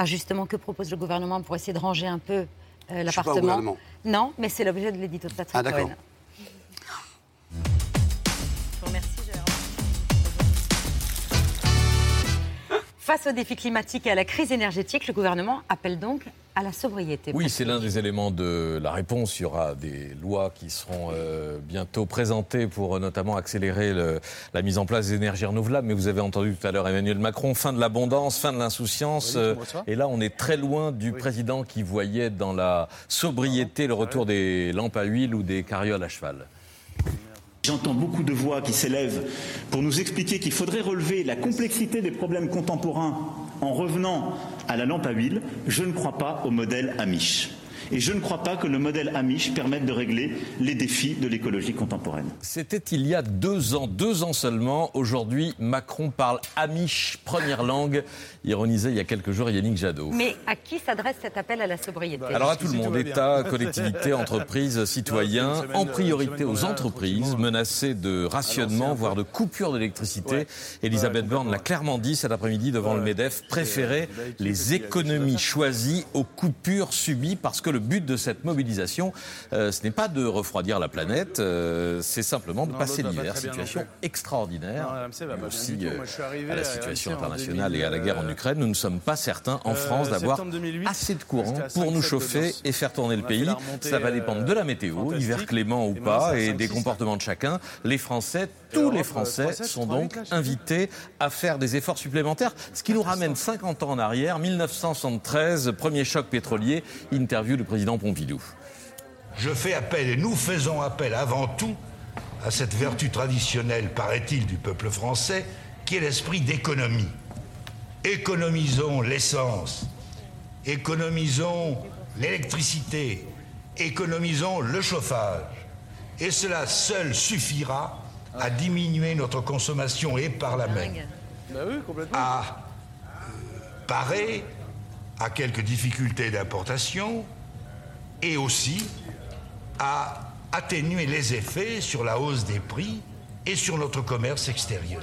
Alors justement, que propose le gouvernement pour essayer de ranger un peu euh, l'appartement? Non, mais c'est l'objet de l'édito de Patrick Ah. Cohen. Face aux défis climatiques et à la crise énergétique, le gouvernement appelle donc à la sobriété. Oui, c'est l'un des éléments de la réponse. Il y aura des lois qui seront euh, bientôt présentées pour euh, notamment accélérer le- la mise en place des énergies renouvelables. Mais vous avez entendu tout à l'heure Emmanuel Macron, fin de l'abondance, fin de l'insouciance. Oui, euh, et là, on est très loin du président qui voyait dans la sobriété le retour des lampes à huile ou des carrioles à cheval. J'entends beaucoup de voix qui s'élèvent pour nous expliquer qu'il faudrait relever la complexité des problèmes contemporains en revenant à la lampe à huile. Je ne crois pas au modèle Amish. Et je ne crois pas que le modèle Amish permette de régler les défis de l'écologie contemporaine. C'était il y a deux ans, deux ans seulement. Aujourd'hui, Macron parle amish, première langue, ironisé il y a quelques jours Yannick Jadot. Mais à qui s'adresse cet appel à la sobriété? Alors à tout le monde. État, collectivités, entreprises, citoyens, en priorité aux entreprises menacées de rationnement, voire de coupure d'électricité. Ouais. Elisabeth Ouais, Borne l'a clairement dit cet après-midi devant le. MEDEF, préférer euh, d'habitude, les c'est- économies choisies aux coupures subies parce que le but de cette mobilisation, euh, ce n'est pas de refroidir la planète, euh, c'est simplement de Non, passer l'hiver. Situation extraordinaire. Non, RMC va pas mais bien euh, Moi, je suis arrivé à la à situation RMC internationale et à la guerre en 2000, Ukraine, nous ne sommes pas certains en France d'avoir septembre 2008, assez de courant pour nous 5,7 de chauffer et faire tourner le pays. Ça va dépendre de la météo, hiver clément ou pas, et 5, des 6. comportements de chacun. Les Français, tous les Français 3,7, sont 3,8, donc invités à faire des efforts supplémentaires. Ce qui nous ramène 50 ans en arrière, 1973, premier choc pétrolier, interview président Pompidou. Je fais appel et nous faisons appel avant tout à cette vertu traditionnelle, paraît-il, du peuple français, qui est l'esprit d'économie. Économisons l'essence, économisons l'électricité, économisons le chauffage. Et cela seul suffira à diminuer notre consommation et par la même Bah à euh, parer à quelques difficultés d'importation et aussi à atténuer les effets sur la hausse des prix et sur notre commerce extérieur.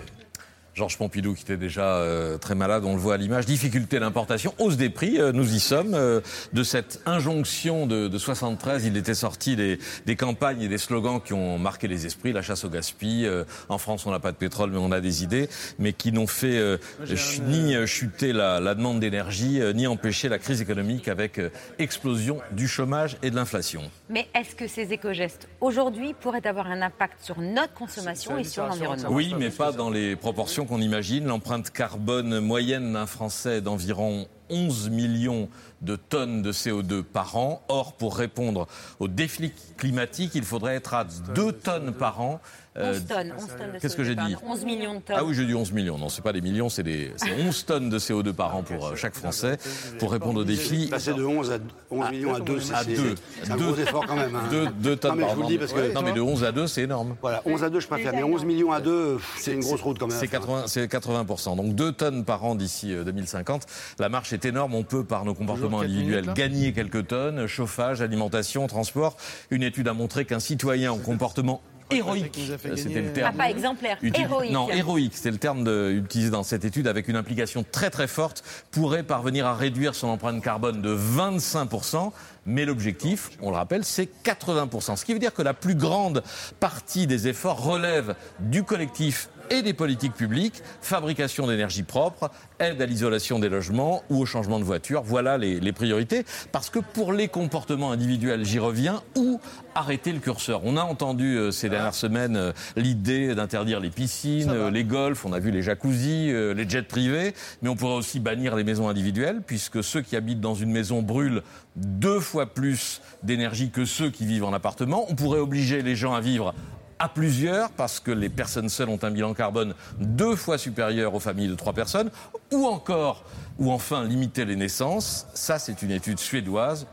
Georges Pompidou qui était déjà euh, très malade, on le voit à l'image. Difficulté d'importation, hausse des prix, euh, nous y sommes. Euh, de cette injonction de, de 73, il était sorti des, des campagnes et des slogans qui ont marqué les esprits, la chasse au gaspille. euh, en France, on n'a pas de pétrole, mais on a des idées, mais qui n'ont fait euh, ch- ni euh, chuter la, la demande d'énergie, euh, ni empêcher la crise économique avec euh, explosion du chômage et de l'inflation. Mais est-ce que ces éco-gestes, aujourd'hui, pourraient avoir un impact sur notre consommation et sur l'environnement? Oui, mais pas dans les proportions qu'on imagine. L'empreinte carbone moyenne d'un Français est d'environ 11 millions de tonnes de CO2 par an. Or, pour répondre au défi climatique, il faudrait être à 2 tonnes par an. Euh, 11 tonnes, 11 tonnes de qu'est-ce que CO2 j'ai dit an. 11 millions de tonnes. Ah oui, j'ai dit 11 millions. Non, c'est pas des millions, c'est des, c'est 11 tonnes de CO2 par an pour euh, chaque Français pour répondre au défi. Passer de 11, à, 11 millions à 2, à c'est deux. c'est un gros effort quand même. hein. 2, tonnes Non, mais par je vous an. le dis parce que- non, mais de 11 à 2, c'est énorme. Voilà, 11 à 2, je préfère, mais 11 millions à 2, c'est une grosse route quand même. C'est 80, c'est 80%. Donc 2 tonnes par an d'ici euh, 2050. La marche est énorme. On peut, par nos comportements individuels, gagner quelques tonnes. Chauffage, alimentation, transport. Une étude a montré qu'un citoyen au comportement héroïque, euh, c'était le Ah, terme. pas exemplaire, héroïque. Non, héroïque, c'était le terme de- utilisé dans cette étude avec une implication très très forte, pourrait parvenir à réduire son empreinte carbone de 25%, mais l'objectif, on le rappelle, c'est 80%. Ce qui veut dire que la plus grande partie des efforts relève du collectif et des politiques publiques, fabrication d'énergie propre, aide à l'isolation des logements ou au changement de voiture. Voilà les, les priorités. Parce que pour les comportements individuels, j'y reviens, où arrêter le curseur? On a entendu euh, ces dernières semaines euh, l'idée d'interdire les piscines, euh, les golfs, on a vu les jacuzzis, les jets privés, mais on pourrait aussi bannir les maisons individuelles, puisque ceux qui habitent dans une maison brûlent deux fois plus d'énergie que ceux qui vivent en appartement. On pourrait obliger les gens à vivre à plusieurs, parce que les personnes seules ont un bilan carbone deux fois supérieur aux familles de trois personnes, ou encore, ou enfin, limiter les naissances. Ça, c'est une étude suédoise,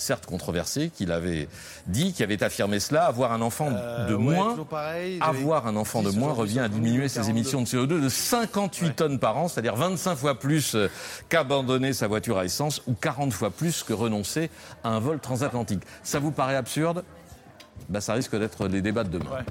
certes controversée, qu'il avait dit, qui avait affirmé cela. Avoir un enfant Euh, de ouais, moins, pareil. Avoir un enfant de 10 moins revient à 50 diminuer ses 42. émissions de CO2 de 58 tonnes par an, c'est-à-dire 25 fois plus euh, qu'abandonner sa voiture à essence ou 40 fois plus que renoncer à un vol transatlantique. Ça vous paraît absurde? Bah, Ça risque d'être les débats de demain. Ouais.